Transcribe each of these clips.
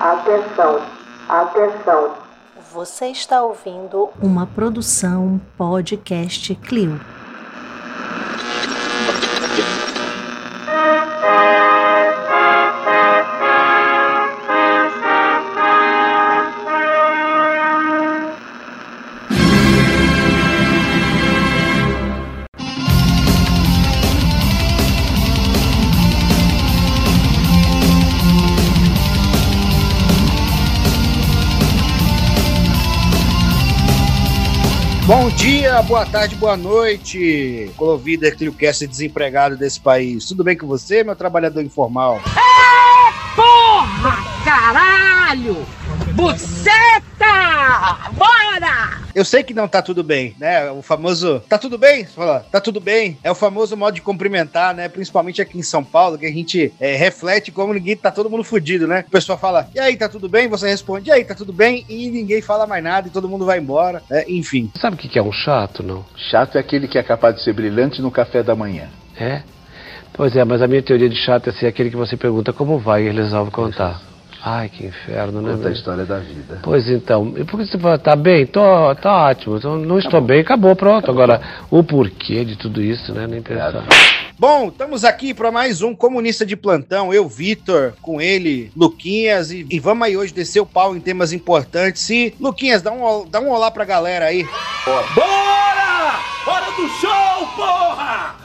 Atenção, atenção. Você está ouvindo uma produção podcast Clio. Boa tarde, boa noite, Clovíder Cliocast desempregado desse país. Tudo bem com você, meu trabalhador informal? Porra! Caralho! Buceta! Eu sei que não tá tudo bem, né? O famoso tá tudo bem? Você fala, tá tudo bem. É o famoso modo de cumprimentar, né? Principalmente aqui em São Paulo, que a gente é, reflete como ninguém tá todo mundo fudido, né? O pessoal fala, e aí, tá tudo bem? Você responde, e aí, tá tudo bem? E ninguém fala mais nada e todo mundo vai embora, né? enfim. Sabe o que que é um chato, não? Chato é aquele que é capaz de ser brilhante no café da manhã. É? Pois é, mas a minha teoria de chato é ser aquele que você pergunta como vai e ele resolve contar. Ai, que inferno, né? Conta a história da vida. Pois então, e por que você fala, tá bem? Tô, tá ótimo, então não estou bem, acabou, pronto. Agora, o porquê de tudo isso, né? Nem pensar. Bom, estamos aqui para mais um comunista de plantão. Eu, Vitor, com ele, Luquinhas, e, e vamos aí hoje descer o pau em temas importantes. E, Luquinhas, dá um, dá um olá pra galera aí. Bora! Hora do show, porra!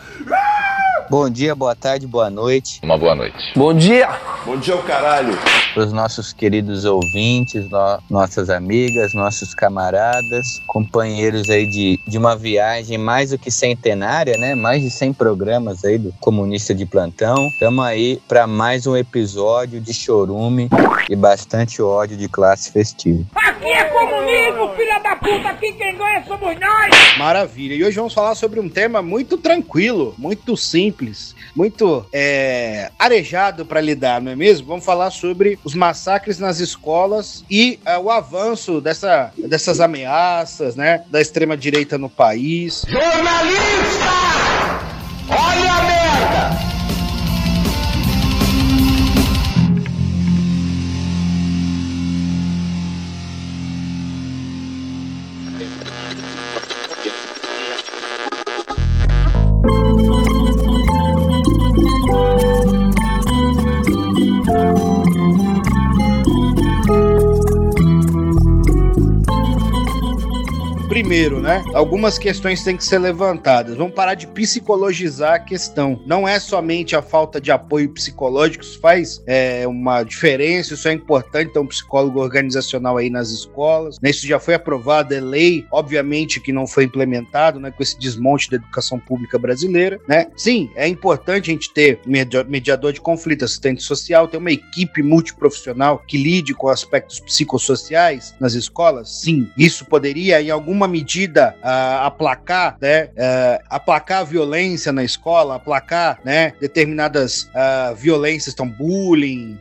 Bom dia, boa tarde, boa noite Uma boa noite. Bom dia! Bom dia, o caralho! para os nossos queridos ouvintes, no- nossas amigas, nossos camaradas, companheiros aí de, de uma viagem mais do que centenária, né? Mais de 100 programas aí do Comunista de Plantão. Estamos aí para mais um episódio de chorume e bastante ódio de classe festiva. Aqui é comunismo, filha da puta! Aqui quem ganha somos nós! Maravilha. E hoje vamos falar sobre um tema muito tranquilo, muito simples, muito é, arejado para lidar, não é mesmo? Vamos falar sobre os massacres nas escolas e é, o avanço dessa, dessas ameaças, né, da extrema direita no país. Jornalista! Olha a Primeiro, né? Algumas questões têm que ser levantadas. Vamos parar de psicologizar a questão. Não é somente a falta de apoio psicológico, isso faz é, uma diferença, isso é importante ter um psicólogo organizacional aí nas escolas. né? Isso já foi aprovado, é lei, obviamente que não foi implementado, né? Com esse desmonte da educação pública brasileira, né? Sim, é importante a gente ter media- mediador de conflito, assistente social, ter uma equipe multiprofissional que lide com aspectos psicossociais nas escolas. Sim, isso poderia, em alguma medida, ah, aplacar, né? ah, aplacar a violência na escola, aplacar, né? Determinadas ah, violências, então bullying,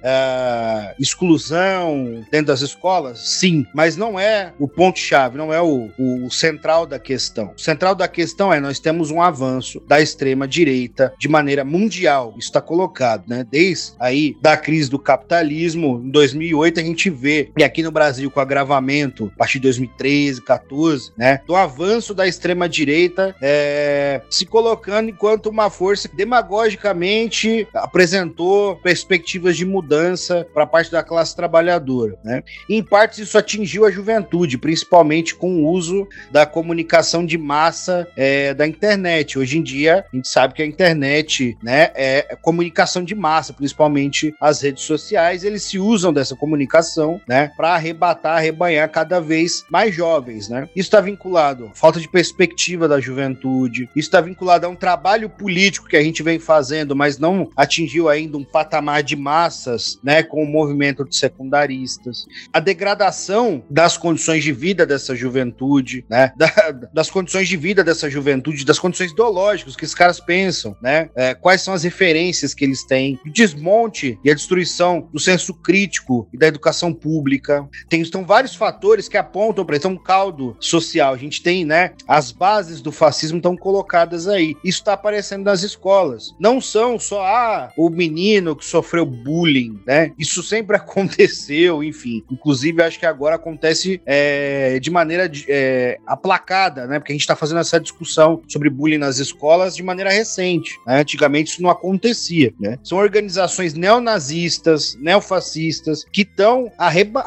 exclusão dentro das escolas. Sim, mas não é o ponto-chave, não é o, o central da questão. O central da questão é nós temos um avanço da extrema direita de maneira mundial. Isso está colocado, né? Desde aí da crise do capitalismo em 2008 a gente vê e aqui no Brasil com agravamento a partir de 2013, 14, né? Do avanço da extrema direita é, se colocando enquanto uma força que demagogicamente apresentou perspectivas de mudança para parte da classe trabalhadora, né? Em partes isso atingiu a juventude, principalmente com o uso da comunicação de massa é, da internet. Hoje em dia, a gente sabe que a internet né, é comunicação de massa, principalmente as redes sociais, eles se usam dessa comunicação né, para arrebatar, arrebanhar cada vez mais jovens. Né? Isso está vinculado à falta de perspectiva da juventude, isso está vinculado a um trabalho político que a gente vem fazendo, mas não atingiu ainda um patamar de massas né, com o movimento de secundaristas a degradação das condições de vida dessa juventude, né? Da- das condições de vida dessa juventude, das condições ideológicas que esses caras pensam, né? É, quais são as referências que eles têm, o desmonte e a destruição do senso crítico e da educação pública. Tem, estão vários fatores que apontam para isso, é um caldo social social. A gente tem, né, as bases do fascismo estão colocadas aí. Isso está aparecendo nas escolas. Não são só ah, o menino que sofreu bullying, né? Isso sempre aconteceu, enfim. Inclusive, acho que agora acontece é, de maneira é, aplacada, né? Porque a gente está fazendo essa discussão sobre bullying nas escolas de maneira recente. Né? Antigamente isso não acontecia, né? São organizações neonazistas, neofascistas que estão arreba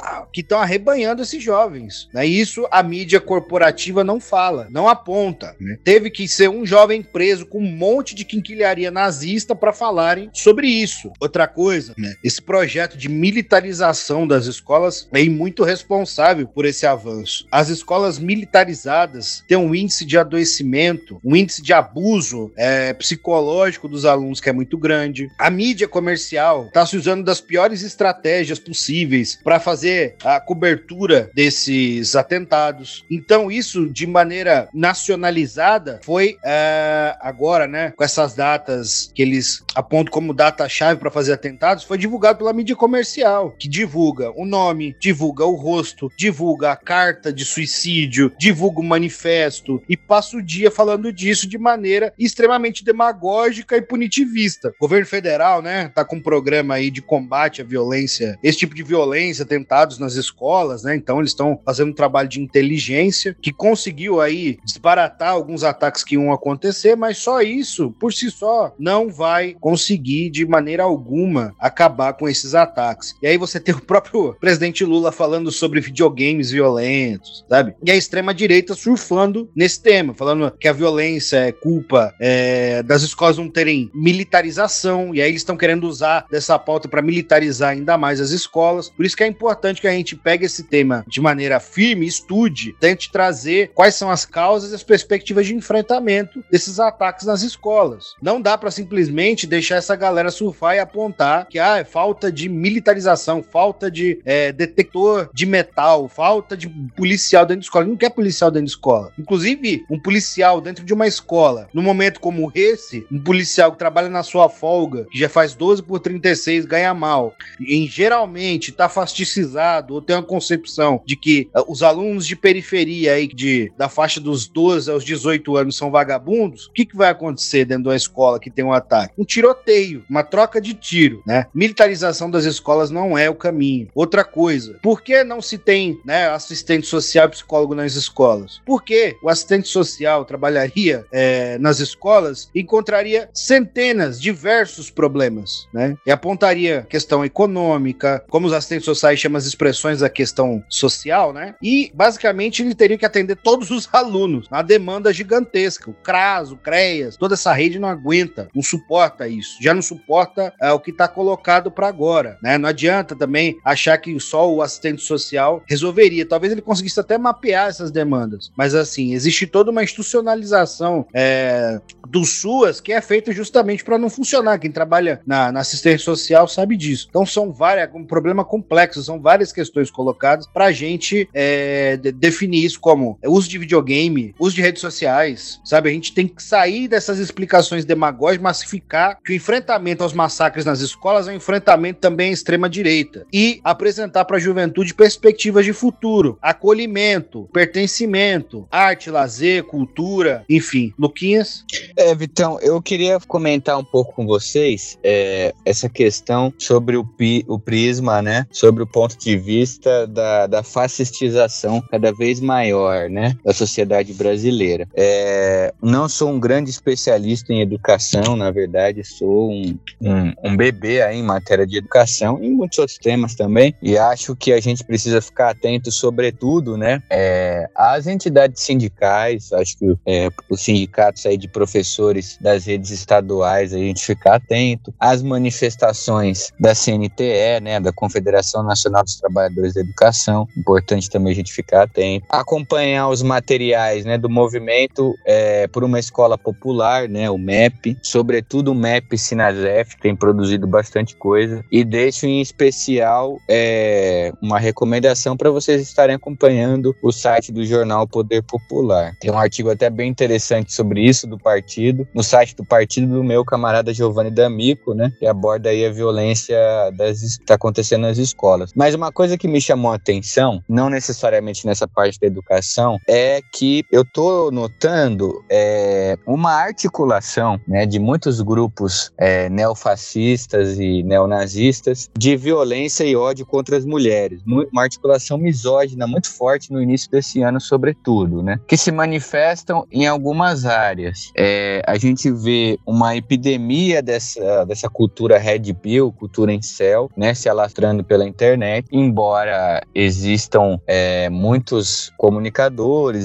arrebanhando esses jovens. Né? Isso a mídia corporativa não fala, não aponta. Né? Teve que ser um jovem preso com um monte de quinquilharia nazista para falarem sobre isso. Outra coisa, né? esse projeto de militarização das escolas é muito responsável por esse avanço. As escolas militarizadas têm um índice de adoecimento, um índice de abuso é, psicológico dos alunos que é muito grande. A mídia comercial está se usando das piores estratégias possíveis para fazer a cobertura desses atentados. Então, isso de maneira nacionalizada foi é, agora, né, com essas datas que eles apontam como data-chave para fazer atentados, foi divulgado pela mídia comercial, que divulga o nome, divulga o rosto, divulga a carta de suicídio, divulga o manifesto e passa o dia falando disso de maneira extremamente demagógica e punitivista. O governo federal, né, tá com um programa aí de combate à violência, esse tipo de violência, atentados nas escolas, né? Então eles estão fazendo um trabalho de inteligência que conseguiu aí desbaratar alguns ataques que iam acontecer, mas só isso, por si só, não vai conseguir de maneira alguma acabar com esses ataques. E aí você tem o próprio presidente Lula falando sobre videogames violentos, sabe? E a extrema direita surfando nesse tema, falando que a violência é culpa é, das escolas não terem militarização, e aí eles estão querendo usar dessa pauta para militarizar ainda mais as escolas. Por isso que é importante que a gente pegue esse tema de maneira firme, estude, tente trazer quais são as causas e as perspectivas de enfrentamento desses ataques nas escolas. Não dá para simplesmente deixar essa galera surfar e apontar que ah, é falta de militarização, falta de é, detector de metal, falta de policial dentro de escola. Não quer policial dentro de escola. Inclusive, um policial dentro de uma escola, num momento como esse, um policial que trabalha na sua folga, que já faz 12 por 36, ganha mal, e geralmente está fasticizado ou tem uma concepção de que uh, os alunos de periferia aí, de, da faixa dos 12 aos 18 anos são vagabundos, o que, que vai acontecer dentro de uma escola que tem um ataque? Um tiroteio, uma troca de tiro, né? Militarização das escolas não é o caminho. Outra coisa, por que não se tem né, assistente social e psicólogo nas escolas? Porque o assistente social trabalharia é, nas escolas e encontraria centenas, diversos problemas, né? E apontaria questão econômica, como os assistentes sociais chamam as expressões da questão social, né? E basicamente ele teria que atender todos os alunos, uma demanda gigantesca. O CRAS, o CREAS, toda essa rede não aguenta, não suporta isso, já não suporta é, o que está colocado para agora, né? Não adianta também achar que só o assistente social resolveria. Talvez ele conseguisse até mapear essas demandas, mas assim existe toda uma institucionalização é, do SUAS que é feita justamente para não funcionar. Quem trabalha na, na, assistência social sabe disso. Então são várias, um problema complexo, são várias questões colocadas para a gente é, de, definir isso como uso de videogame, uso de redes sociais, sabe? A gente tem que sair dessas explicações demagógicas, massificar que o enfrentamento aos massacres nas escolas é um enfrentamento também à extrema direita e apresentar para a juventude perspectivas de futuro, acolhimento, pertencimento, arte, lazer, cultura, enfim. Luquinhas? É, Vitão, eu queria comentar um pouco com vocês é, essa questão sobre o, pi, o prisma, né? Sobre o ponto de vista da, da fascistização cada vez maior, né? Da sociedade brasileira. É, não sou um grande especialista em educação, na verdade, sou um, um, um bebê aí em matéria de educação e muitos outros temas também. E acho que a gente precisa ficar atento, sobretudo, né? É, às entidades sindicais, acho que é, os sindicatos aí de professores das redes estaduais, a gente ficar atento, às manifestações da CNTE, né, da Confederação Nacional dos Trabalhadores da Educação, importante também a gente ficar atento, acompanhar os materiais, né, do movimento é, por uma escola popular, né, o MEP, sobretudo o MEP Sinazef, tem produzido bastante coisa, e deixo em especial é, uma recomendação para vocês estarem acompanhando o site do jornal Poder Popular. Tem um artigo até bem interessante sobre isso do partido, no site do partido do meu camarada Giovanni D'Amico, né, que aborda aí a violência das, que está acontecendo nas escolas. Mas uma coisa que me chamou a atenção, não necessariamente nessa parte da educação, é que eu tô notando é, uma articulação né, de muitos grupos é, neofascistas e neonazistas de violência e ódio contra as mulheres. Uma articulação misógina muito forte no início desse ano, sobretudo, né? Que se manifestam em algumas áreas. É, a gente vê uma epidemia dessa, dessa cultura red pill, cultura em céu, né? Se alastrando pela internet, embora existam é, muitos comunicadores,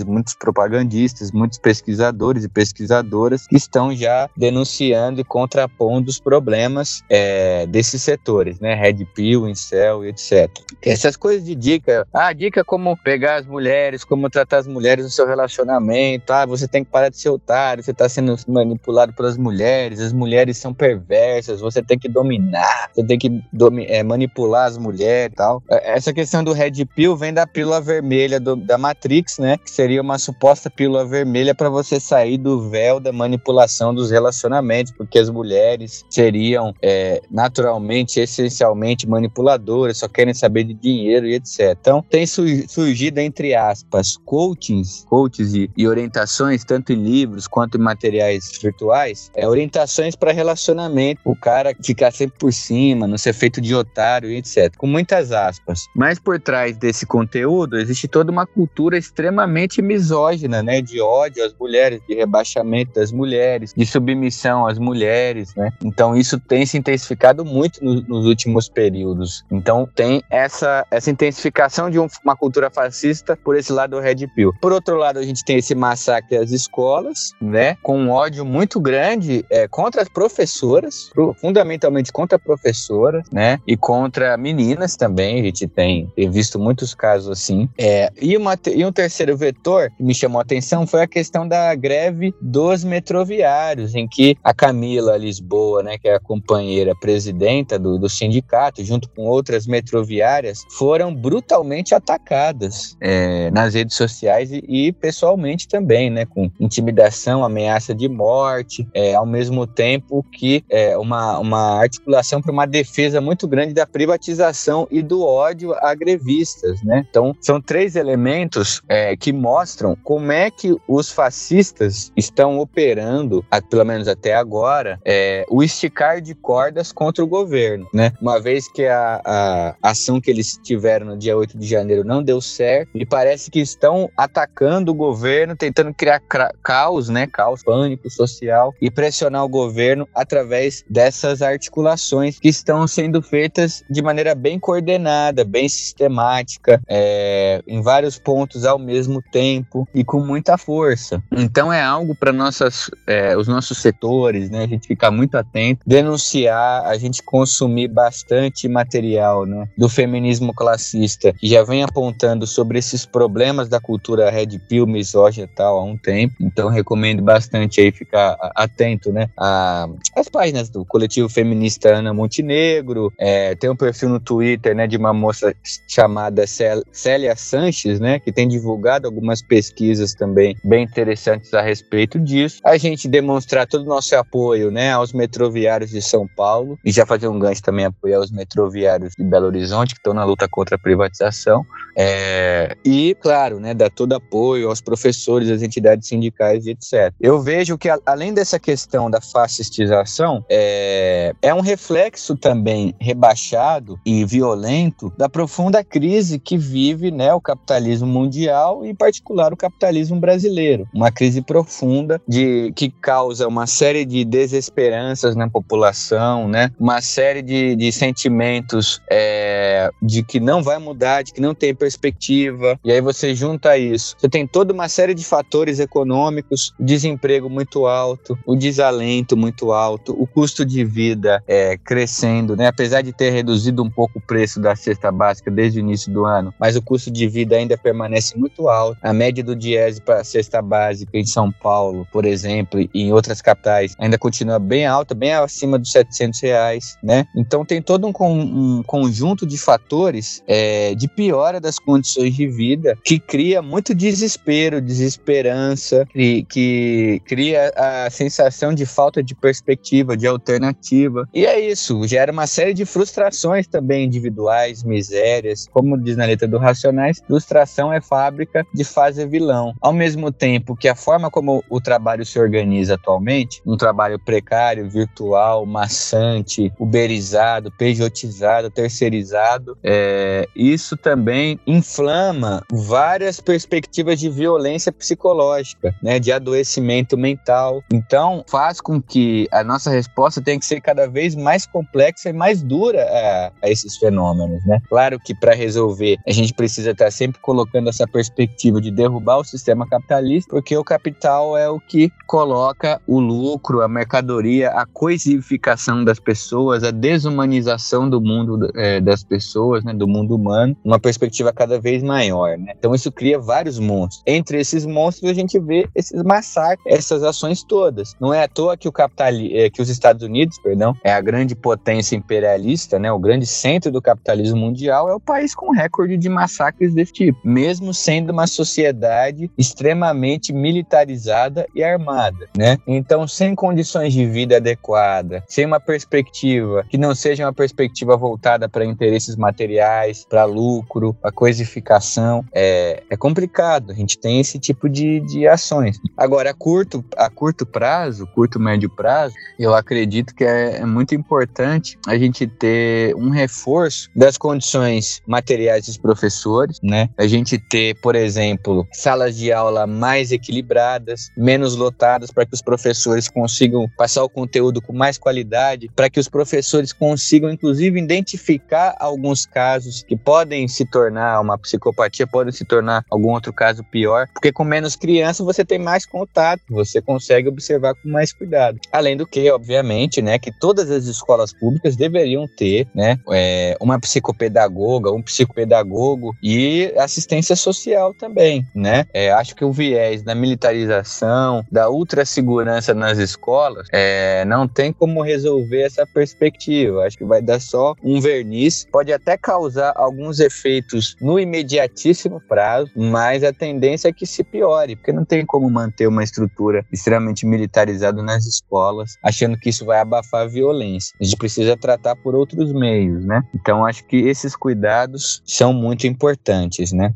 muitos propagandistas, muitos pesquisadores e pesquisadoras que estão já denunciando e contrapondo os problemas é, desses setores, né? Red pill, incel e etc. Essas coisas de dica, ah, dica como pegar as mulheres, como tratar as mulheres no seu relacionamento, ah, você tem que parar de ser otário, você está sendo manipulado pelas mulheres, as mulheres são perversas, você tem que dominar, você tem que é, manipular as mulheres e tal. É, essa questão do Red Pill vem da pílula vermelha do, da Matrix, né? Que seria uma suposta pílula vermelha para você sair do véu da manipulação dos relacionamentos, porque as mulheres seriam é, naturalmente, essencialmente manipuladoras, só querem saber de dinheiro e etc. Então, tem surgido, entre aspas, coachings, coaches e, e orientações, tanto em livros quanto em materiais virtuais, é, orientações para relacionamento, o cara ficar sempre por cima, não ser feito de otário e etc. Com muitas aspas. Mas por trás desse conteúdo existe toda uma cultura extremamente misógina, né? De ódio às mulheres, de rebaixamento das mulheres, de submissão às mulheres, né? Então isso tem se intensificado muito no, nos últimos períodos. Então tem essa, essa intensificação de um, uma cultura fascista por esse lado do Red Pill. Por outro lado, a gente tem esse massacre às escolas, né? Com um ódio muito grande é, contra as professoras, fundamentalmente contra professoras, né? E contra meninas também. A gente tem, tem visto muitos casos assim. É, e, uma, e um terceiro vetor que me chamou a atenção foi a questão da greve dos metroviários, em que a Camila Lisboa, né, que é a companheira presidenta do, do sindicato, junto com outras metroviárias, foram brutalmente atacadas é, nas redes sociais e, e, pessoalmente também, né, com intimidação, ameaça de morte, é, ao mesmo tempo que é, uma, uma articulação para uma defesa muito grande da privatização e do ódio a grevistas, né? Então, são três elementos é, que mostram como é que os fascistas estão operando, pelo menos até agora, é, o esticar de cordas contra o governo, né? Uma vez que a, a ação que eles tiveram no dia 8 de janeiro não deu certo, e parece que estão atacando o governo, tentando criar caos, né? Caos, pânico social e pressionar o governo através dessas articulações que estão sendo feitas de maneira bem coordenada, bem sistemática, é, em vários pontos ao mesmo tempo e com muita força. Então é algo para nossas, é, os nossos setores, né? A gente ficar muito atento, denunciar, a gente consumir bastante material, né? Do feminismo classista que já vem apontando sobre esses problemas da cultura red pill, misógina e tal há um tempo. Então recomendo bastante aí ficar atento, né? A, as páginas do coletivo feminista Ana Montenegro, é, tem um perfil no Twitter, né? De uma moça chamada Célia Sanches, né? Que tem divulgado algumas pesquisas também bem interessantes a respeito disso. A gente demonstrar todo o nosso apoio, né? Aos metroviários de São Paulo e já fazer um gancho também apoiar os metroviários de Belo Horizonte que estão na luta contra a privatização. É, e, claro, né, dar todo apoio aos professores, às entidades sindicais e etc. Eu vejo que, além dessa questão da fascistização, é, é um reflexo também rebaixado e violento da profunda crise que vive né, o capitalismo mundial e, em particular, o capitalismo brasileiro. Uma crise profunda de, que causa uma série de desesperanças na população, né, uma série de, de sentimentos é, de que não vai mudar, de que não tem perspectiva. E aí você junta isso. Você tem toda uma série de fatores econômicos, desemprego muito alto, o desalento muito alto, o custo de vida é, crescendo, né? Apesar de ter reduzido um pouco o preço da cesta básica desde o início do ano, mas o custo de vida ainda permanece muito alto. A média do Diese para a cesta básica em São Paulo, por exemplo, e em outras capitais, ainda continua bem alta, bem acima dos 700 reais, né? Então tem todo um, um conjunto de fatores é, de piora das condições de vida que cria muito desespero, desesperança, que, que cria a sensação de falta de perspectiva, de alternativa. E é isso, gera uma série de frustrações também individuais, misérias, como diz na letra do Racionais, frustração é fábrica de fazer vilão. Ao mesmo tempo que a forma como o trabalho se organiza atualmente, um trabalho precário, virtual, maçante, uberizado, pejotizado, terceirizado, é, isso também inflama várias perspectivas de violência psicológica, né, de adoecimento mental. Então, faz com que a nossa resposta tenha que ser cada vez mais complexa e mais dura a, a esses fenômenos, né? Claro que para resolver a gente precisa estar sempre colocando essa perspectiva de derrubar o sistema capitalista, porque o capital é o que coloca o lucro, a mercadoria, a coisificação das pessoas, a desumanização do mundo é, das pessoas, né, do mundo humano, uma perspectiva cada vez maior, né? Então isso cria vários monstros. Entre esses monstros a gente vê esses massacres, essas ações todas. Não é à toa que o capitali é, que os Estados Unidos, perdão, é a grande potência imperialista, né, o grande centro do capitalismo mundial, é o país com recorde de massacres desse tipo, mesmo sendo uma sociedade extremamente militarizada e armada, né? Então, sem condições de vida adequada, sem uma perspectiva que não seja uma perspectiva voltada para interesses materiais, para lucro, para coisificação, é, é complicado. A gente tem esse tipo de, de ações. Agora, a curto, a curto prazo, curto médio prazo, eu acredito que é, é muito importante a gente ter um reforço das condições materiais dos professores, né? A gente ter, por exemplo, salas de aula mais equilibradas, menos lotadas para que os professores consigam passar o conteúdo com mais qualidade, para que os professores consigam, inclusive, identificar alguns casos que podem se tornar uma psicopatia, podem se tornar algum outro caso pior, porque com menos criança você tem mais contato, você consegue observar com mais cuidado. Além do que, obviamente, né, que todas as escolas públicas deveriam ter, né, é, uma psicopedagoga, um psicopedagogo e assistência social também, né? É, acho que o viés da militarização, da ultrassegurança nas escolas, é, não tem como resolver essa perspectiva. Acho que vai dar só um verniz, pode até causar alguns efeitos no imediatíssimo prazo, mas a tendência é que se piore, porque não tem como manter uma estrutura extremamente militarizada nas escolas, achando que isso vai abafar a violência. A gente precisa tratar por outros meios, né? Então acho que esses cuidados são muito importantes, né?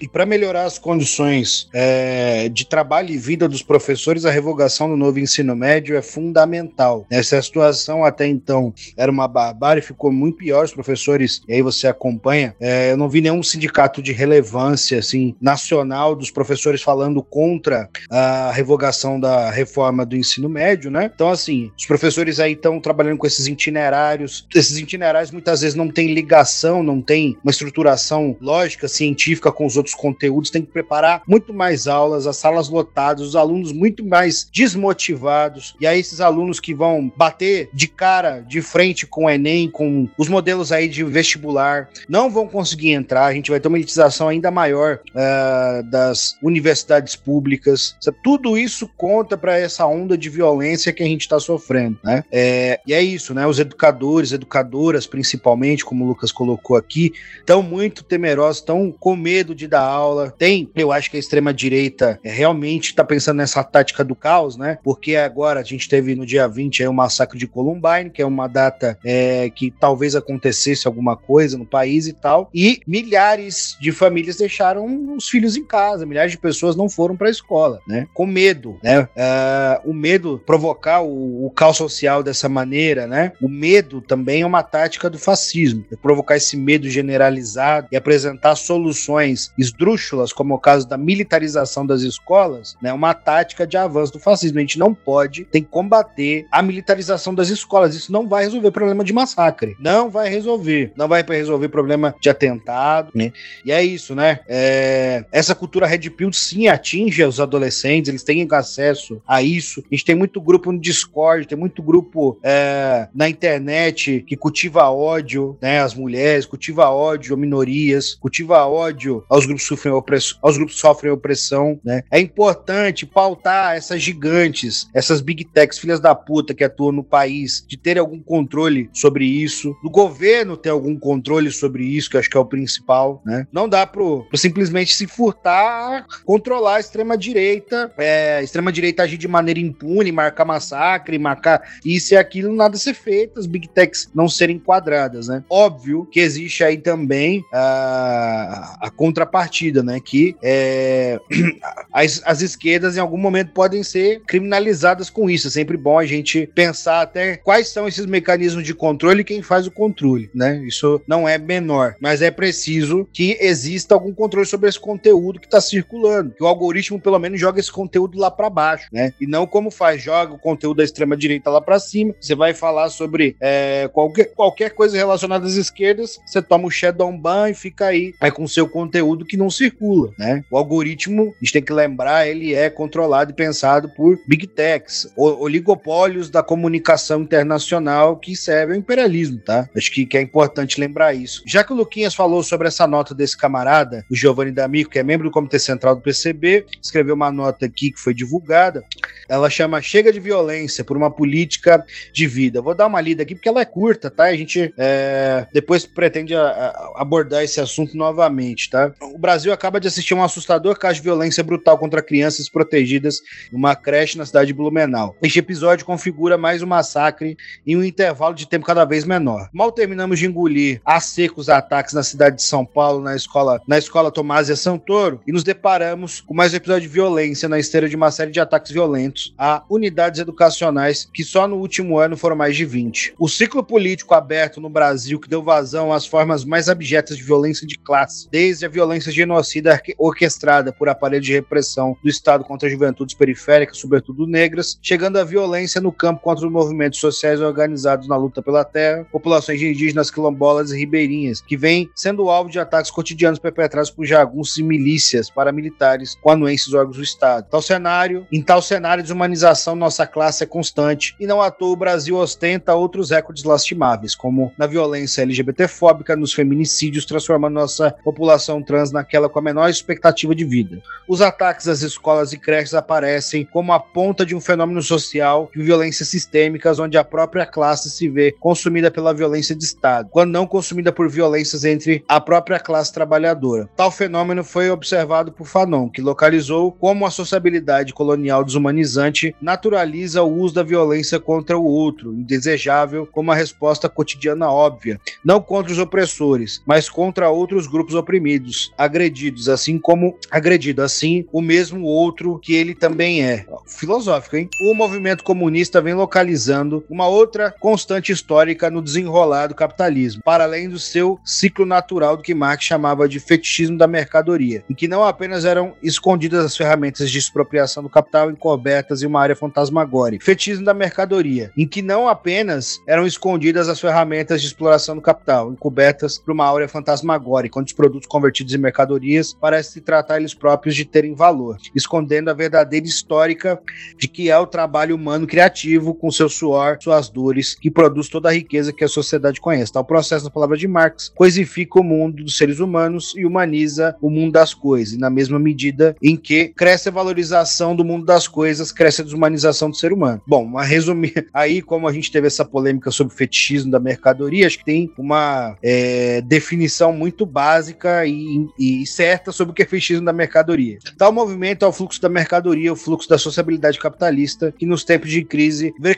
E para melhorar as condições é, de trabalho e vida dos professores, a revogação do novo ensino médio é fundamental. Essa situação até então era uma barbárie, ficou muito pior. Os professores, e aí você acompanha, é, eu não vi nenhum sindicato de relevância assim nacional dos professores falando contra a revogação da reforma do ensino médio, né? Então, assim, os professores aí estão trabalhando com esses itinerários. Esses itinerários muitas vezes não têm ligação, não tem uma estruturação lógica, científica com os outros outros conteúdos, tem que preparar muito mais aulas, as salas lotadas, os alunos muito mais desmotivados. E aí, esses alunos que vão bater de cara, de frente com o Enem, com os modelos aí de vestibular, não vão conseguir entrar. A gente vai ter uma elitização ainda maior uh, das universidades públicas. Tudo isso conta para essa onda de violência que a gente está sofrendo, né? É, e é isso, né? Os educadores, educadoras, principalmente, como o Lucas colocou aqui, estão muito temerosos, estão com medo de dar da aula. Tem, eu acho que a extrema-direita é, realmente está pensando nessa tática do caos, né? Porque agora a gente teve no dia 20 aí, o massacre de Columbine, que é uma data é, que talvez acontecesse alguma coisa no país e tal. E milhares de famílias deixaram os filhos em casa, milhares de pessoas não foram para a escola, né? Com medo, né? Uh, o medo provocar o, o caos social dessa maneira, né? O medo também é uma tática do fascismo, é provocar esse medo generalizado e apresentar soluções esdrúxulas, como o caso da militarização das escolas, né, uma tática de avanço do fascismo. A gente não pode, tem que combater a militarização das escolas. Isso não vai resolver o problema de massacre. Não vai resolver. Não vai resolver problema de atentado. Né? E é isso, né? É... Essa cultura Red Pill sim atinge os adolescentes, eles têm acesso a isso. A gente tem muito grupo no Discord, tem muito grupo é, na internet que cultiva ódio, né? As mulheres, cultiva ódio a minorias, cultiva ódio aos grupos grupos sofrem opressão, aos grupos sofrem opressão, né? É importante pautar essas gigantes, essas big techs, filhas da puta que atuam no país, de ter algum controle sobre isso, do governo ter algum controle sobre isso, que eu acho que é o principal, né? Não dá pro, pro simplesmente se furtar, controlar a extrema direita, é, a extrema direita agir de maneira impune, marcar massacre, marcar isso e aquilo, nada ser feito, as big techs não serem enquadradas, né? Óbvio que existe aí também a contrapartida, né? Que é, as, as esquerdas em algum momento podem ser criminalizadas com isso. É sempre bom a gente pensar até quais são esses mecanismos de controle e quem faz o controle, né? Isso não é menor, mas é preciso que exista algum controle sobre esse conteúdo que está circulando, que o algoritmo pelo menos joga esse conteúdo lá para baixo, né? E não como faz, joga o conteúdo da extrema direita lá para cima. Você vai falar sobre é, qualquer, qualquer coisa relacionada às esquerdas, você toma o shadow ban e fica aí, aí com seu conteúdo que não circula, né? O algoritmo, a gente tem que lembrar, ele é controlado e pensado por big techs, oligopólios da comunicação internacional que servem ao imperialismo, tá? Acho que, que é importante lembrar isso. Já que o Luquinhas falou sobre essa nota desse camarada, o Giovanni D'Amico, que é membro do Comitê Central do PCB, escreveu uma nota aqui que foi divulgada. Ela chama Chega de Violência por uma Política de Vida. Vou dar uma lida aqui porque ela é curta, tá? A gente é, depois pretende a, a, abordar esse assunto novamente, tá? O Brasil acaba de assistir um assustador caso de violência brutal contra crianças protegidas em uma creche na cidade de Blumenau. Este episódio configura mais um massacre em um intervalo de tempo cada vez menor. Mal terminamos de engolir a seco os ataques na cidade de São Paulo, na escola, na escola Tomásia Santoro, e nos deparamos com mais um episódio de violência na esteira de uma série de ataques violentos a unidades educacionais que só no último ano foram mais de 20. O ciclo político aberto no Brasil que deu vazão às formas mais abjetas de violência de classe, desde a violência genocida orquestrada por aparelho de repressão do Estado contra juventudes periféricas, sobretudo negras, chegando à violência no campo contra os movimentos sociais organizados na luta pela terra, populações indígenas, quilombolas e ribeirinhas, que vêm sendo alvo de ataques cotidianos perpetrados por jagunços e milícias paramilitares com anuências órgãos do Estado. Tal cenário, em tal cenário, de desumanização nossa classe é constante e não à toa o Brasil ostenta outros recordes lastimáveis, como na violência LGBTfóbica, nos feminicídios, transformando nossa população trans naquela com a menor expectativa de vida. Os ataques às escolas e creches aparecem como a ponta de um fenômeno social de violências sistêmicas, onde a própria classe se vê consumida pela violência de Estado, quando não consumida por violências entre a própria classe trabalhadora. Tal fenômeno foi observado por Fanon, que localizou como a sociabilidade colonial desumanizante naturaliza o uso da violência contra o outro, indesejável, como uma resposta cotidiana óbvia, não contra os opressores, mas contra outros grupos oprimidos, agredidos, assim como agredido, assim o mesmo outro que ele também é. Filosófico, hein? O movimento comunista vem localizando uma outra constante histórica no desenrolar do capitalismo, para além do seu ciclo natural do que Marx chamava de fetichismo da mercadoria, em que não apenas eram escondidas as ferramentas de expropriação do capital encobertas em uma área fantasmagórica, fetichismo da mercadoria, em que não apenas eram escondidas as ferramentas de exploração do capital, encobertas por uma área fantasmagórica, onde os produtos convertidos em mercadorias parecem se tratar eles próprios de terem valor, escondendo a verdadeira histórica de que é o trabalho humano criativo com seu suor, suas dores, que produz toda a riqueza que a sociedade conhece. Tal processo, na palavra de Marx, coisifica o mundo dos seres humanos e humaniza o mundo das coisas, e na mesma medida em que cresce a valorização do mundo das coisas, cresce a desumanização do ser humano. Bom, mas resumir, aí como a gente teve essa polêmica sobre o fetichismo da mercadoria, acho que tem uma é, definição muito básica e, e, certa sobre o que é fetichismo da mercadoria. Tal movimento é o fluxo da mercadoria, o fluxo da sociabilidade capitalista, que nos tempos de crise vê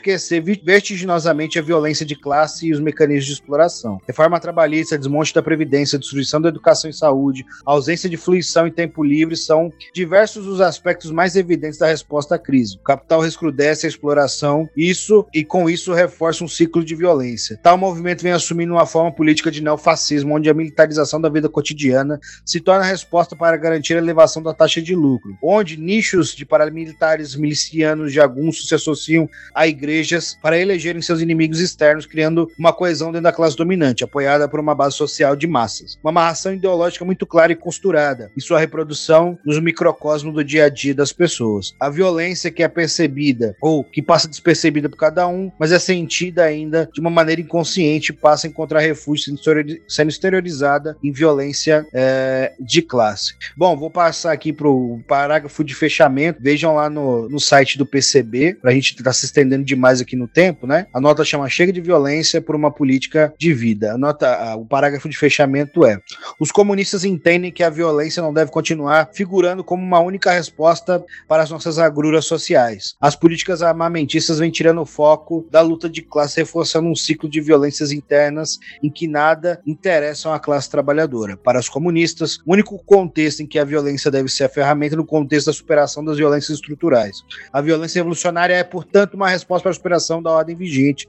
vertiginosamente a violência de classe e os mecanismos de exploração. Reforma trabalhista, desmonte da previdência, destruição da educação e saúde, ausência de fluição e tempo livre são diversos os aspectos mais evidentes da resposta à crise. O capital recrudesce a exploração, isso e com isso reforça um ciclo de violência. Tal movimento vem assumindo uma forma política de neofascismo, onde a militarização da vida cotidiana se torna a resposta para garantir a elevação da taxa de lucro, onde nichos de paramilitares, milicianos, jagunços se associam a igrejas para elegerem seus inimigos externos, criando uma coesão dentro da classe dominante, apoiada por uma base social de massas. Uma amarração ideológica muito clara e costurada, e sua reprodução nos microcosmos do dia a dia das pessoas. A violência que é percebida ou que passa despercebida por cada um, mas é sentida ainda de uma maneira inconsciente, passa a encontrar refúgio sendo exteriorizada em violência é, de classe. Bom, vou passar aqui para o parágrafo de fechamento. Vejam lá no, no site do PCB, para a gente estar tá se estendendo demais aqui no tempo, né? A nota chama Chega de Violência por uma Política de Vida. A nota, o parágrafo de fechamento é: Os comunistas entendem que a violência não deve continuar figurando como uma única resposta para as nossas agruras sociais. As políticas armamentistas vêm tirando o foco da luta de classe, reforçando um ciclo de violências internas em que nada interessam a classe trabalhadora. Para os comunistas, o único contexto em que a violência deve ser a ferramenta é no contexto da superação das violências estruturais. A violência revolucionária é, portanto, uma resposta para a superação da ordem vigente,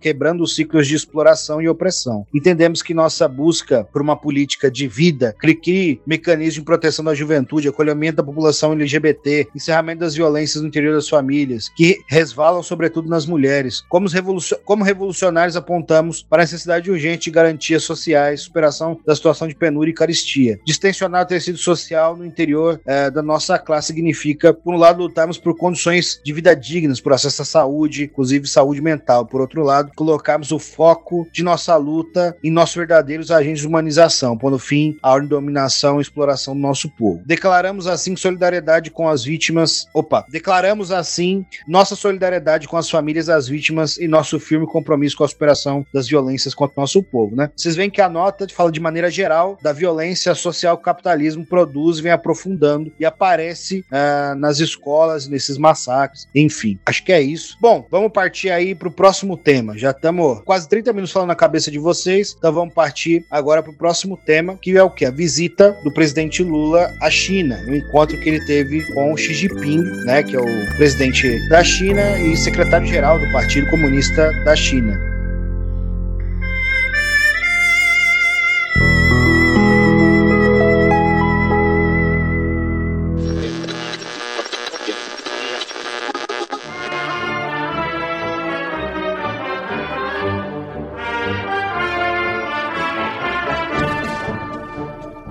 quebrando os ciclos de exploração e opressão. Entendemos que nossa busca por uma política de vida crie mecanismos de proteção da juventude, acolhimento da população LGBT, encerramento das violências no interior das famílias, que resvalam sobretudo nas mulheres. Como, revolucion como revolucionários apontamos para a necessidade urgente de garantias sociais, superação da situação de penúria e caristia. Distensionar o tecido social no interior eh, da nossa classe significa, por um lado, lutarmos por condições de vida dignas, por acesso à saúde, inclusive saúde mental. Por outro lado, colocarmos o foco de nossa luta em nossos verdadeiros agentes de humanização, pondo fim à dominação e exploração do nosso povo. Declaramos assim solidariedade com as vítimas. Opa, declaramos assim nossa solidariedade com as famílias das vítimas e nosso firme compromisso com a superação das violências contra o nosso povo, né? Vocês veem que a nota fala de maneira geral da violência social que o capitalismo produz, vem aprofundando e aparece uh, nas escolas, nesses massacres, enfim. Acho que é isso. Bom, vamos partir aí para o próximo tema. Já estamos quase 30 minutos falando na cabeça de vocês, então vamos partir agora para o próximo tema, que é o que? A visita do presidente Lula à China, o encontro que ele teve com Xi Jinping, né, que é o presidente da China e secretário-geral do Partido Comunista da China.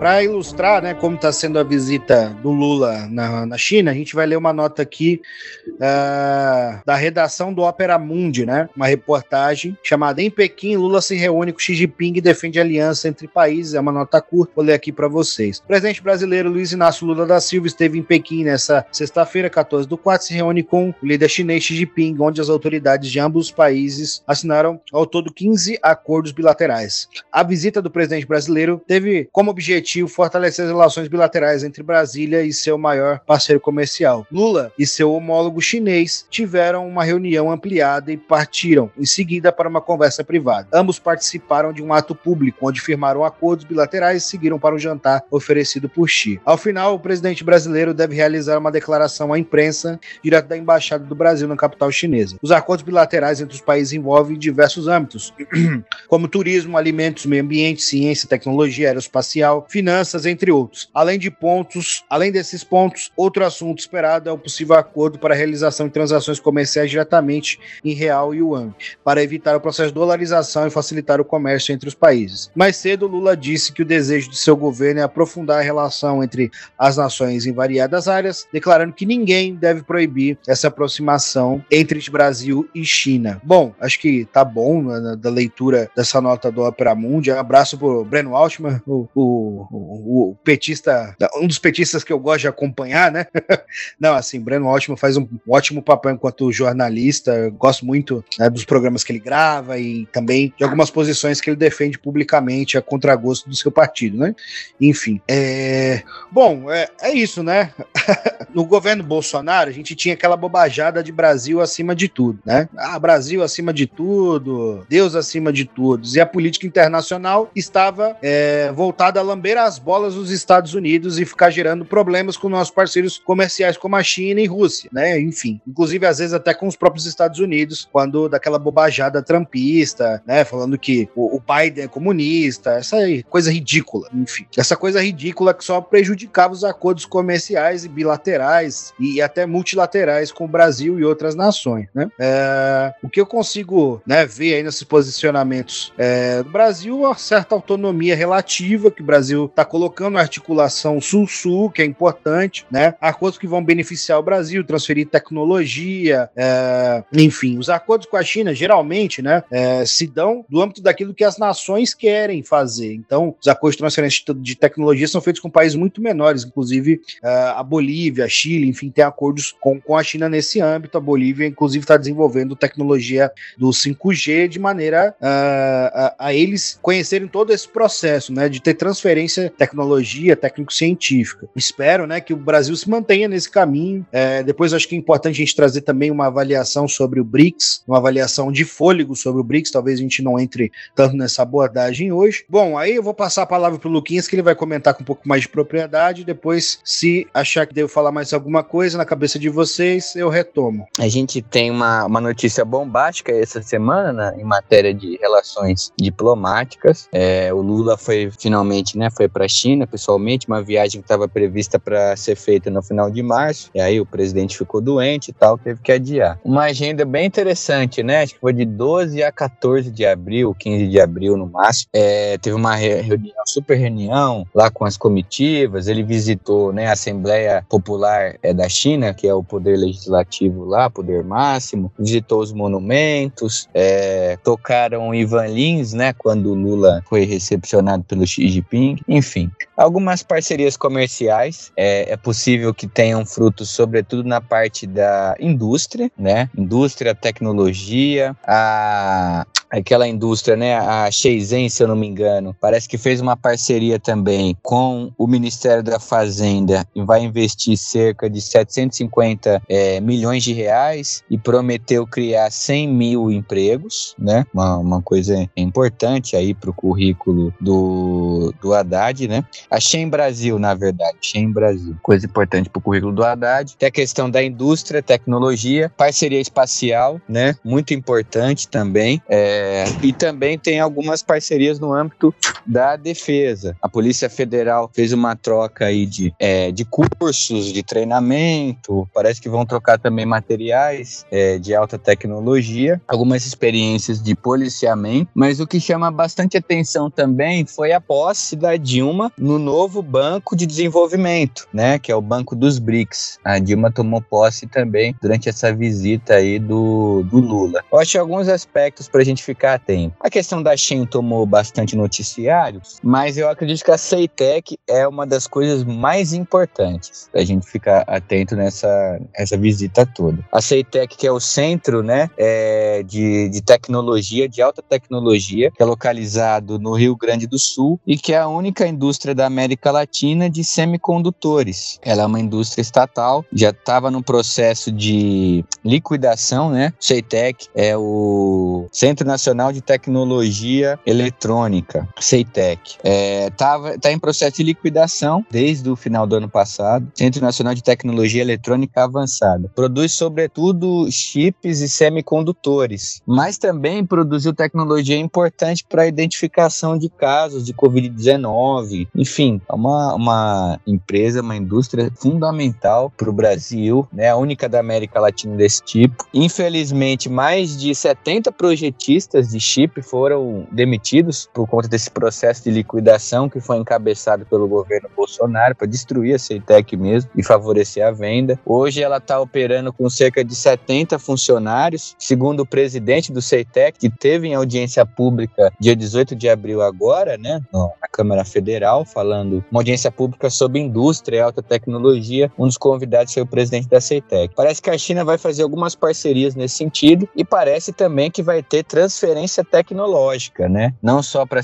Para ilustrar né, como está sendo a visita do Lula na, na China, a gente vai ler uma nota aqui uh, da redação do Opera Mundi, né? Uma reportagem chamada Em Pequim, Lula se reúne com Xi Jinping e defende aliança entre países. É uma nota curta, vou ler aqui para vocês. O presidente brasileiro Luiz Inácio Lula da Silva esteve em Pequim nessa sexta-feira, 14 do 4, se reúne com o líder chinês Xi Jinping, onde as autoridades de ambos os países assinaram ao todo 15 acordos bilaterais. A visita do presidente brasileiro teve como objetivo objetivo fortalecer as relações bilaterais entre Brasília e seu maior parceiro comercial. Lula e seu homólogo chinês tiveram uma reunião ampliada e partiram em seguida para uma conversa privada. Ambos participaram de um ato público onde firmaram acordos bilaterais e seguiram para um jantar oferecido por Xi. Ao final, o presidente brasileiro deve realizar uma declaração à imprensa direto da embaixada do Brasil na capital chinesa. Os acordos bilaterais entre os países envolvem diversos âmbitos, como turismo, alimentos, meio ambiente, ciência, tecnologia aeroespacial, finanças finanças, entre outros. Além de pontos, além desses pontos, outro assunto esperado é o possível acordo para a realização de transações comerciais diretamente em real e yuan, para evitar o processo de dolarização e facilitar o comércio entre os países. Mais cedo, Lula disse que o desejo de seu governo é aprofundar a relação entre as nações em variadas áreas, declarando que ninguém deve proibir essa aproximação entre Brasil e China. Bom, acho que tá bom né, da leitura dessa nota do Opera Mundi. Abraço pro Breno Altman, o, o, o, o, petista, um dos petistas que eu gosto de acompanhar, né? Não, assim, Breno Ótimo faz um ótimo papel enquanto jornalista. Eu gosto muito né, dos programas que ele grava e também de algumas posições que ele defende publicamente a contragosto do seu partido, né? Enfim. É... Bom, é, é isso, né? no governo Bolsonaro, a gente tinha aquela bobajada de Brasil acima de tudo, né? Ah, Brasil acima de tudo, Deus acima de todos. E a política internacional estava é, voltada a lamber as bolas dos Estados Unidos e ficar gerando problemas com nossos parceiros comerciais como a China e Rússia, né? Enfim, inclusive às vezes até com os próprios Estados Unidos, quando daquela bobajada trampista, né? Falando que o, Biden é comunista, essa coisa ridícula, enfim. Essa coisa ridícula que só prejudicava os acordos comerciais e bilaterais e até multilaterais com o Brasil e outras nações, né? É, o que eu consigo né, ver aí nesses posicionamentos é, do Brasil, uma certa autonomia relativa que o Brasil Está colocando articulação sul-sul, que é importante, né? Acordos que vão beneficiar o Brasil, transferir tecnologia, é, enfim, os acordos com a China geralmente, né, é, se dão do âmbito daquilo que as nações querem fazer. Então, os acordos de transferência de tecnologia são feitos com países muito menores, inclusive é, a Bolívia, a Chile, enfim, tem acordos com, com a China nesse âmbito. A Bolívia, inclusive, está desenvolvendo tecnologia do 5G de maneira uh, a, a, eles conhecerem todo esse processo, né, de ter transferência de tecnologia técnico-científica. Espero, né, que o Brasil se mantenha nesse caminho. É, depois acho que é importante a gente trazer também uma avaliação sobre o BRICS, uma avaliação de fôlego sobre o BRICS. Talvez a gente não entre tanto nessa abordagem hoje. Bom, aí eu vou passar a palavra para o Luquinhas, que ele vai comentar com um pouco mais de propriedade. Depois, se achar que devo falar mais alguma coisa na cabeça de vocês, eu retomo. A gente tem uma, uma notícia bombástica essa semana né, em matéria de relações diplomáticas. É, o Lula foi finalmente, né, foi para a China pessoalmente, uma viagem que estava prevista para ser feita no final de março. E aí o presidente ficou doente e tal, teve que adiar. Uma agenda bem interessante, né? Acho que foi de 12 a 14 de abril, 15 de abril no máximo. É, teve uma reunião, super reunião lá com as comitivas. Ele visitou, né, a Assembleia Popular é, da China, que é o poder legislativo lá, poder máximo. Visitou os monumentos, é, tocaram Ivan Lins, né, quando Lula foi recepcionado pelo Xi Jinping. Enfim, algumas parcerias comerciais. É, é possível que tenham frutos, sobretudo na parte da indústria, né? Indústria, tecnologia, a aquela indústria, né, a Shenzhen, se eu não me engano, parece que fez uma parceria também com o Ministério da Fazenda e vai investir cerca de 750 é, milhões de reais e prometeu criar 100 mil empregos, né, uma, uma coisa importante aí para o currículo do, do Haddad, né. A Shen Brasil, na verdade, Shen Brasil, coisa importante para o currículo do Haddad. Tem a questão da indústria, tecnologia, parceria espacial, né, muito importante também. É, é, e também tem algumas parcerias no âmbito da defesa. A Polícia Federal fez uma troca aí de, é, de cursos, de treinamento, parece que vão trocar também materiais é, de alta tecnologia, algumas experiências de policiamento, mas o que chama bastante atenção também foi a posse da Dilma no novo Banco de Desenvolvimento, né, que é o Banco dos BRICS. A Dilma tomou posse também durante essa visita aí do, do Lula. Eu acho alguns aspectos para a gente ficar atento. A questão da Shen tomou bastante noticiário, mas eu acredito que a Ceitec é uma das coisas mais importantes para a gente ficar atento nessa essa visita toda. A Ceitec, que é o centro né, é, de, de tecnologia, de alta tecnologia, que é localizado no Rio Grande do Sul e que é a única indústria da América Latina de semicondutores. Ela é uma indústria estatal, já estava no processo de liquidação, né? Ceitec é o Centro Nacional de Tecnologia Eletrônica, CEITEC. É, tava, tá em processo de liquidação desde o final do ano passado. Centro Nacional de Tecnologia Eletrônica Avançada. Produz, sobretudo, chips e semicondutores, mas também produziu tecnologia importante para a identificação de casos de Covid-19. Enfim, é uma, uma empresa, uma indústria fundamental para o Brasil, né? a única da América Latina desse tipo. Infelizmente, mais de 70 projetistas de chip foram demitidos por conta desse processo de liquidação que foi encabeçado pelo governo Bolsonaro para destruir a Ceitec mesmo e favorecer a venda. Hoje ela está operando com cerca de 70 funcionários, segundo o presidente do Ceitec, que teve em audiência pública dia 18 de abril agora, né, na Câmara Federal, falando uma audiência pública sobre indústria e alta tecnologia. Um dos convidados foi o presidente da Ceitec. Parece que a China vai fazer algumas parcerias nesse sentido e parece também que vai ter transferência tecnológica, né? Não só para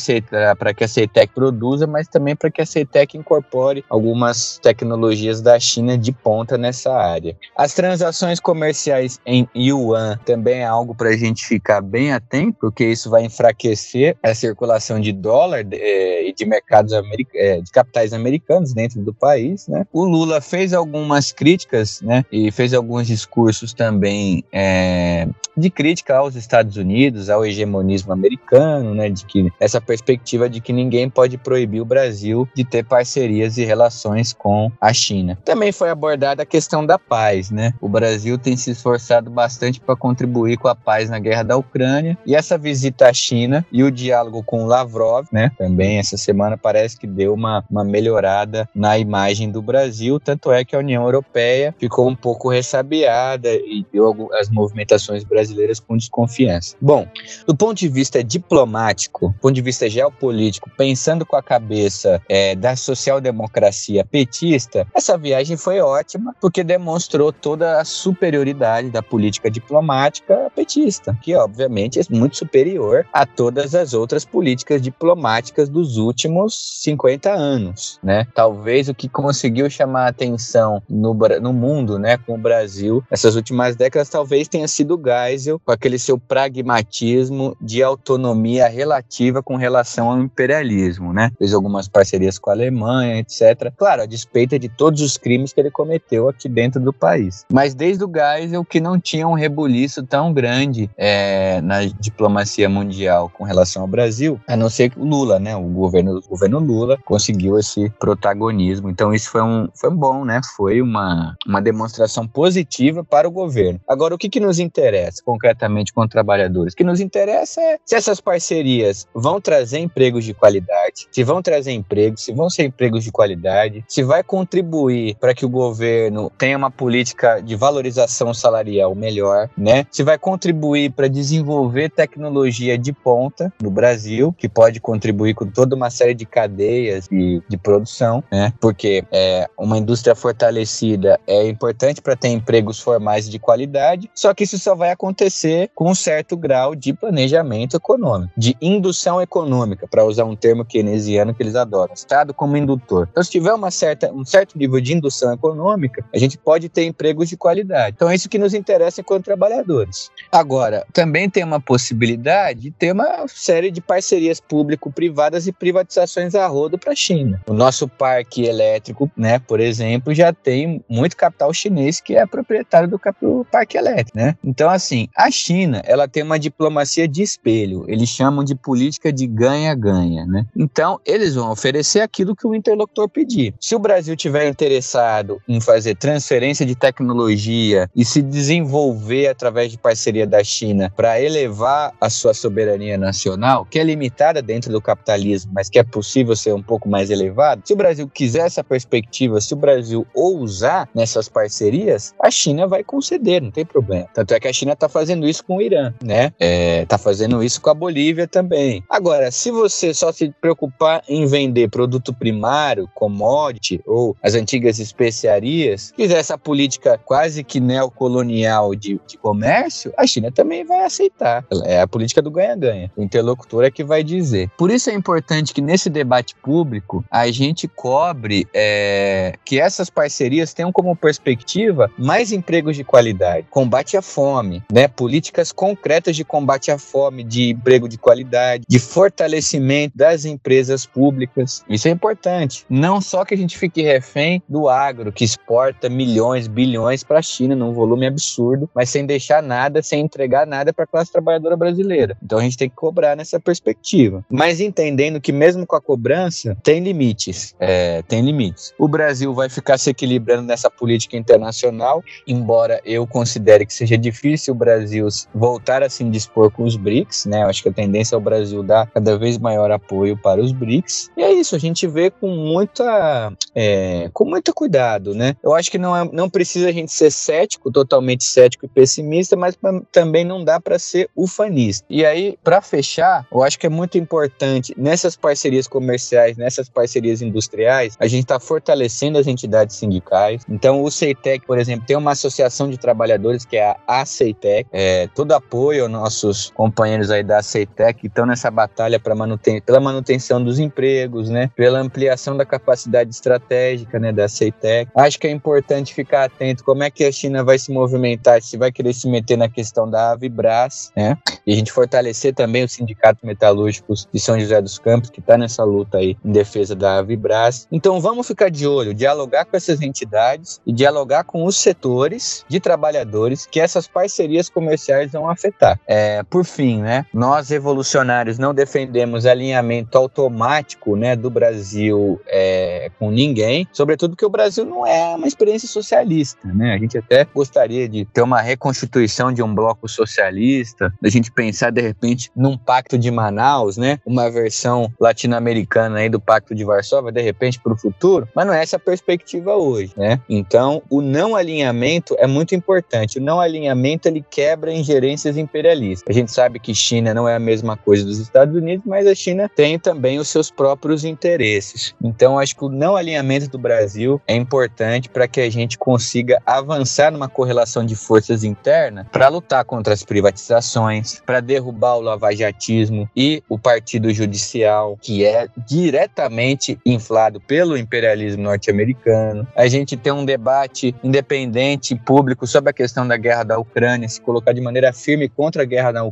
que a Ceitec produza, mas também para que a Ceitec incorpore algumas tecnologias da China de ponta nessa área. As transações comerciais em yuan também é algo para a gente ficar bem atento, porque isso vai enfraquecer a circulação de dólar é, e de mercados é, de capitais americanos dentro do país, né? O Lula fez algumas críticas, né? E fez alguns discursos também é, de crítica aos Estados Unidos, ao o hegemonismo americano, né, de que essa perspectiva de que ninguém pode proibir o Brasil de ter parcerias e relações com a China. Também foi abordada a questão da paz, né? O Brasil tem se esforçado bastante para contribuir com a paz na guerra da Ucrânia e essa visita à China e o diálogo com Lavrov, né? Também essa semana parece que deu uma, uma melhorada na imagem do Brasil, tanto é que a União Europeia ficou um pouco ressabiada e viu as movimentações brasileiras com desconfiança. Bom, do ponto de vista diplomático, do ponto de vista geopolítico, pensando com a cabeça é, da social-democracia petista, essa viagem foi ótima porque demonstrou toda a superioridade da política diplomática petista, que obviamente é muito superior a todas as outras políticas diplomáticas dos últimos 50 anos, né? Talvez o que conseguiu chamar atenção no, no mundo, né, com o Brasil, essas últimas décadas, talvez tenha sido Geisel, com aquele seu pragmatismo de autonomia relativa com relação ao imperialismo, né? Fez algumas parcerias com a Alemanha, etc. Claro, a despeita de todos os crimes que ele cometeu aqui dentro do país. Mas desde o Geisel que não tinha um rebuliço tão grande é, na diplomacia mundial com relação ao Brasil, a não ser que o Lula, né? O governo, o governo Lula conseguiu esse protagonismo. Então isso foi um, foi bom, né? Foi uma, uma demonstração positiva para o governo. Agora, o que, que nos interessa concretamente com trabalhadores? O que nos interessa é se essas parcerias vão trazer empregos de qualidade, se vão trazer empregos, se vão ser empregos de qualidade, se vai contribuir para que o governo tenha uma política de valorização salarial melhor, né? Se vai contribuir para desenvolver tecnologia de ponta no Brasil, que pode contribuir com toda uma série de cadeias de, de produção, né? Porque é, uma indústria fortalecida é importante para ter empregos formais de qualidade, só que isso só vai acontecer com um certo grau de planejamento econômico, de indução econômica, para usar um termo keynesiano que eles adoram, Estado como indutor. Então, se tiver uma certa, um certo nível de indução econômica, a gente pode ter empregos de qualidade. Então, é isso que nos interessa enquanto trabalhadores. Agora, também tem uma possibilidade de ter uma série de parcerias público-privadas e privatizações a rodo para a China. O nosso parque elétrico, né, por exemplo, já tem muito capital chinês que é proprietário do, do parque elétrico, né? Então, assim, a China, ela tem uma diplomacia de espelho. Eles chamam de política de ganha-ganha, né? Então, eles vão oferecer aquilo que o interlocutor pedir. Se o Brasil tiver interessado em fazer transferência de tecnologia e se desenvolver através de parceria da China para elevar a sua soberania nacional, que é limitada dentro do capitalismo, mas que é possível ser um pouco mais elevado, se o Brasil quiser essa perspectiva, se o Brasil ousar nessas parcerias, a China vai conceder, não tem problema. Tanto é que a China está fazendo isso com o Irã, né? É, tá fazendo isso com a Bolívia também. Agora, se você só se preocupar em vender produto primário, commodity ou as antigas especiarias, quiser essa política quase que neocolonial de, de comércio, a China também vai aceitar. É a política do ganha-ganha. O interlocutor é que vai dizer. Por isso é importante que nesse debate público a gente cobre é, que essas parcerias tenham como perspectiva mais empregos de qualidade, combate à fome, né? políticas concretas de combate à fome, de emprego de qualidade, de fortalecimento das empresas públicas. Isso é importante. Não só que a gente fique refém do agro, que exporta milhões, bilhões para a China num volume absurdo, mas sem deixar nada, sem entregar nada para a classe trabalhadora brasileira. Então a gente tem que cobrar nessa perspectiva. Mas entendendo que mesmo com a cobrança, tem limites. É, tem limites. O Brasil vai ficar se equilibrando nessa política internacional, embora eu considere que seja difícil o Brasil voltar a se indispor com os BRICS, né? Eu acho que a tendência é o Brasil dar cada vez maior apoio para os BRICS. E é isso, a gente vê com muita, é, com muito cuidado, né? Eu acho que não, é, não precisa a gente ser cético, totalmente cético e pessimista, mas também não dá para ser ufanista. E aí, para fechar, eu acho que é muito importante nessas parcerias comerciais, nessas parcerias industriais, a gente está fortalecendo as entidades sindicais. Então, o CEITEC, por exemplo, tem uma associação de trabalhadores que é a ACEITEC. É, todo apoio aos nossos companheiros aí da ACEITEC que estão nessa batalha para manuten pela manutenção dos empregos, né? Pela ampliação da capacidade estratégica, né, da CEITEC. Acho que é importante ficar atento como é que a China vai se movimentar, se vai querer se meter na questão da Avibras, né? E a gente fortalecer também os sindicatos metalúrgicos de São José dos Campos, que está nessa luta aí em defesa da Avibras. Então vamos ficar de olho, dialogar com essas entidades e dialogar com os setores de trabalhadores que essas parcerias comerciais vão afetar. É, por fim, né, nós revolucionários não defendemos alinhamento automático, né, do Brasil é, com ninguém, sobretudo que o Brasil não é uma experiência socialista, né? A gente até gostaria de ter uma reconstituição de um bloco socialista, da gente pensar de repente num pacto de Manaus, né? Uma versão latino-americana aí do pacto de Varsóvia, de repente para o futuro, mas não é essa a perspectiva hoje, né? Então, o não alinhamento é muito importante. O não alinhamento ele quebra ingerências imperialistas. A gente sabe que China não é a mesma coisa dos Estados Unidos, mas a China tem também os seus próprios interesses. Então, acho que o não alinhamento do Brasil é importante para que a gente consiga avançar numa correlação de forças interna para lutar contra as privatizações, para derrubar o lavajatismo e o partido judicial, que é diretamente inflado pelo imperialismo norte-americano. A gente tem um debate independente público sobre a questão da guerra da Ucrânia, se colocar de maneira firme contra a guerra na Ucrânia,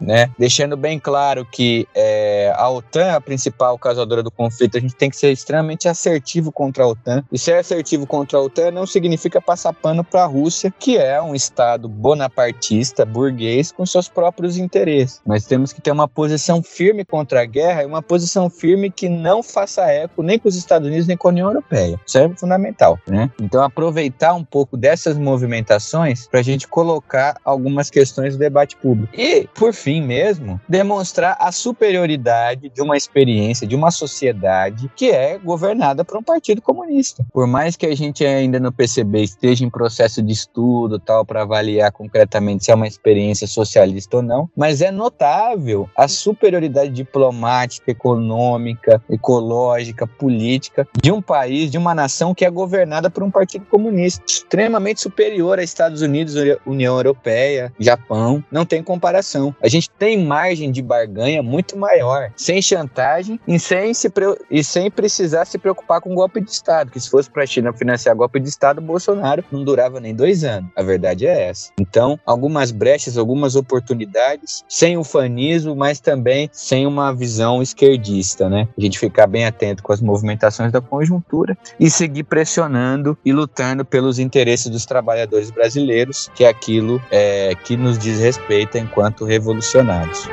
né? Deixando bem claro que é, a OTAN é a principal causadora do conflito. A gente tem que ser extremamente assertivo contra a OTAN. E ser assertivo contra a OTAN não significa passar pano para a Rússia, que é um estado bonapartista, burguês, com seus próprios interesses. Mas temos que ter uma posição firme contra a guerra e uma posição firme que não faça eco nem com os Estados Unidos nem com a União Europeia. Isso é fundamental, né? Então aproveitar um pouco dessas movimentações para a gente colocar algumas questões do debate público. E, por fim mesmo, demonstrar a superioridade de uma experiência, de uma sociedade que é governada por um partido comunista. Por mais que a gente ainda no PCB esteja em processo de estudo tal para avaliar concretamente se é uma experiência socialista ou não, mas é notável a superioridade diplomática, econômica, ecológica, política de um país, de uma nação que é governada por um partido comunista, extremamente superior a Estados Unidos, União Europeia, Japão, não tem comparação. A gente tem margem de barganha muito maior, sem chantagem e sem, se, e sem precisar se preocupar com golpe de Estado, que se fosse para a China financiar golpe de Estado, Bolsonaro não durava nem dois anos. A verdade é essa. Então, algumas brechas, algumas oportunidades, sem ufanismo, mas também sem uma visão esquerdista, né? A gente ficar bem atento com as movimentações da conjuntura e seguir pressionando e lutando pelos interesses dos trabalhadores brasileiros, que é aquilo é, que nos diz respeito enquanto revolucionários.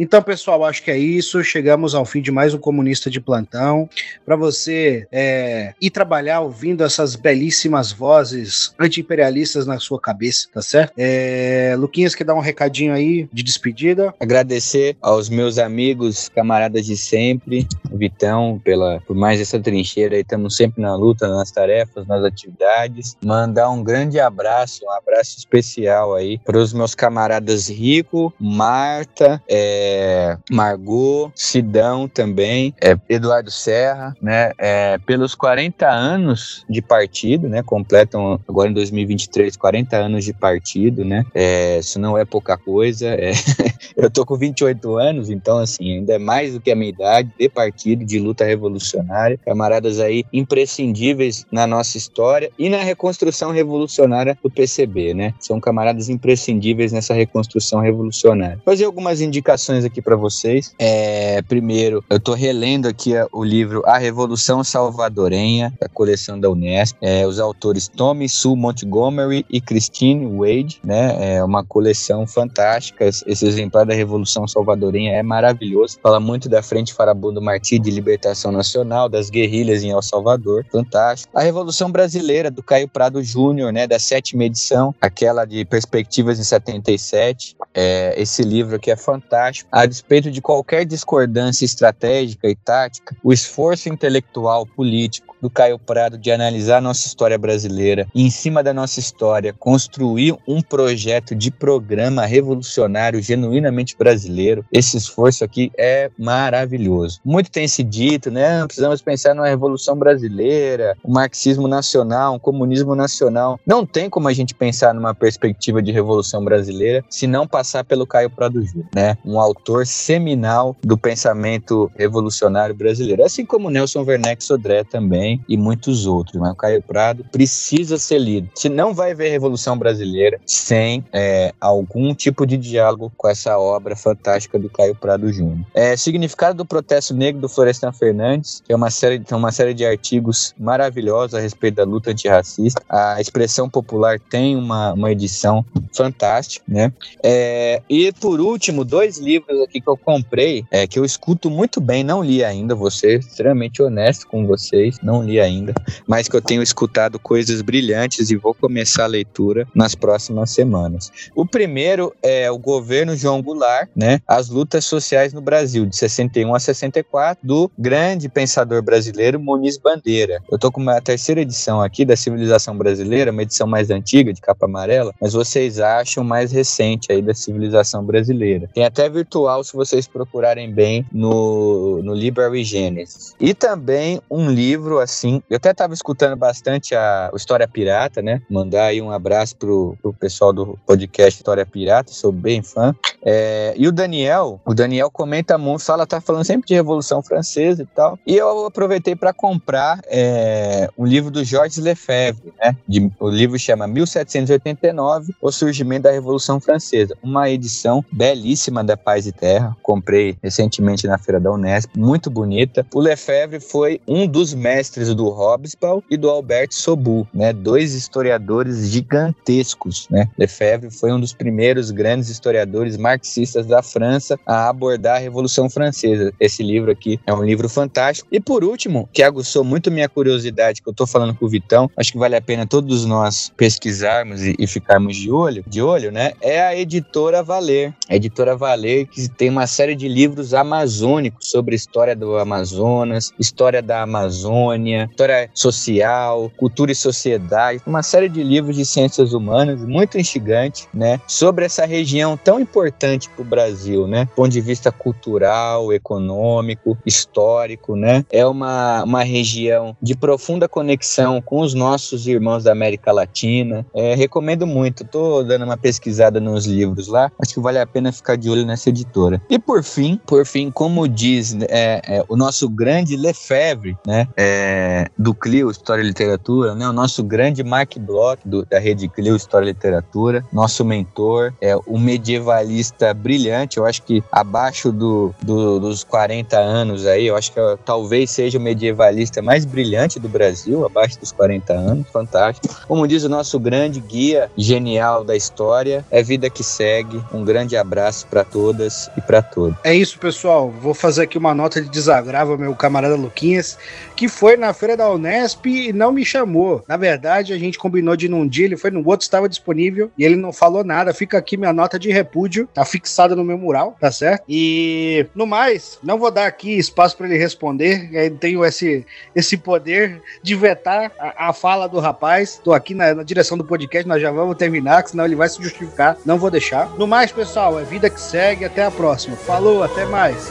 Então, pessoal, acho que é isso. Chegamos ao fim de mais um Comunista de Plantão. Para você é, ir trabalhar ouvindo essas belíssimas vozes anti-imperialistas na sua cabeça, tá certo? É, Luquinhas, quer dar um recadinho aí de despedida? Agradecer aos meus amigos, camaradas de sempre, Vitão, pela, por mais essa trincheira aí. Estamos sempre na luta, nas tarefas, nas atividades. Mandar um grande abraço, um abraço especial aí para os meus camaradas Rico, Marta, é, é, Margot, Sidão também, é, Eduardo Serra, né? É, pelos 40 anos de partido, né? Completam agora em 2023 40 anos de partido, né? É, isso não é pouca coisa. É, eu tô com 28 anos, então assim, ainda é mais do que a minha idade de partido, de luta revolucionária. Camaradas aí imprescindíveis na nossa história e na reconstrução revolucionária do PCB, né? São camaradas imprescindíveis nessa reconstrução revolucionária. Fazer algumas indicações aqui para vocês. É, primeiro, eu tô relendo aqui o livro A Revolução Salvadorenha, da coleção da Unesp. É, os autores Tommy Sue Montgomery e Christine Wade, né? É uma coleção fantástica. Esse exemplar da Revolução Salvadorenha é maravilhoso. Fala muito da Frente Farabundo Martí de Libertação Nacional, das guerrilhas em El Salvador. Fantástico. A Revolução Brasileira, do Caio Prado Júnior, né? Da sétima edição, aquela de Perspectivas em 77. É, esse livro aqui é fantástico a despeito de qualquer discordância estratégica e tática, o esforço intelectual, político do Caio Prado de analisar nossa história brasileira e, em cima da nossa história, construir um projeto de programa revolucionário genuinamente brasileiro. Esse esforço aqui é maravilhoso. Muito tem se dito, né? Precisamos pensar numa revolução brasileira, um marxismo nacional, um comunismo nacional. Não tem como a gente pensar numa perspectiva de revolução brasileira se não passar pelo Caio Prado Júnior, né? Um autor autor seminal do pensamento revolucionário brasileiro, assim como Nelson Werneck Sodré também e muitos outros. Mas o Caio Prado precisa ser lido. Se não vai haver Revolução Brasileira sem é, algum tipo de diálogo com essa obra fantástica do Caio Prado Júnior. É, significado do protesto negro do Florestan Fernandes, que é uma série, tem uma série de artigos maravilhosos a respeito da luta antirracista. A expressão popular tem uma, uma edição fantástica, né? É, e por último, dois livros aqui que eu comprei, é, que eu escuto muito bem, não li ainda, vou ser extremamente honesto com vocês, não li ainda, mas que eu tenho escutado coisas brilhantes e vou começar a leitura nas próximas semanas. O primeiro é o governo João Goulart, né? As lutas sociais no Brasil, de 61 a 64, do grande pensador brasileiro Muniz Bandeira. Eu tô com uma terceira edição aqui da Civilização Brasileira, uma edição mais antiga, de capa amarela, mas vocês acham mais recente aí da Civilização Brasileira. Tem até virtual se vocês procurarem bem no, no Library Genesis. E também um livro, assim, eu até tava escutando bastante a História Pirata, né? Mandar aí um abraço pro, pro pessoal do podcast História Pirata, sou bem fã. É, e o Daniel, o Daniel comenta muito, fala, tá falando sempre de Revolução Francesa e tal. E eu aproveitei para comprar é, um livro do Georges Lefebvre, né? De, o livro chama 1789, O Surgimento da Revolução Francesa. Uma edição belíssima da Paz e Terra. Comprei recentemente na feira da Unesp, muito bonita. O Lefebvre foi um dos mestres do Hobsbawm e do Albert Sobu, né? Dois historiadores gigantescos, né? Lefebvre foi um dos primeiros grandes historiadores marxistas da França a abordar a Revolução Francesa. Esse livro aqui é um livro fantástico. E por último, que aguçou muito minha curiosidade, que eu tô falando com o Vitão, acho que vale a pena todos nós pesquisarmos e, e ficarmos de olho, de olho, né? É a editora Valer. A editora Valer que tem uma série de livros amazônicos sobre a história do Amazonas, história da Amazônia, história social, cultura e sociedade, uma série de livros de ciências humanas muito instigante, né? Sobre essa região tão importante para o Brasil, né? Do ponto de vista cultural, econômico, histórico, né? É uma, uma região de profunda conexão com os nossos irmãos da América Latina. É, recomendo muito. Tô dando uma pesquisada nos livros lá. Acho que vale a pena ficar de olho nessa editora. E por fim, por fim, como diz é, é, o nosso grande Lefebvre, né? É, do Clio História e Literatura, né? O nosso grande Mark Bloch do, da rede Clio História e Literatura, nosso mentor, é o medievalista brilhante. Eu acho que abaixo do, do, dos 40 anos aí, eu acho que talvez seja o medievalista mais brilhante do Brasil, abaixo dos 40 anos, fantástico. Como diz o nosso grande guia genial da história, é vida que segue. Um grande abraço para todas e para todos. É isso, pessoal. Vou fazer aqui uma nota de desagravo ao meu camarada Luquinhas, que foi na feira da Unesp e não me chamou. Na verdade, a gente combinou de ir num dia, ele foi no outro, estava disponível e ele não falou nada. Fica aqui minha nota de repúdio, tá fixada no meu mural, tá certo? E no mais, não vou dar aqui espaço para ele responder. Eu tenho esse, esse poder de vetar a, a fala do rapaz. Tô aqui na, na, direção do podcast, nós já vamos terminar, senão ele vai se justificar. Não vou deixar. No mais, pessoal, é vida que segue. Até a próxima. Falou, até mais.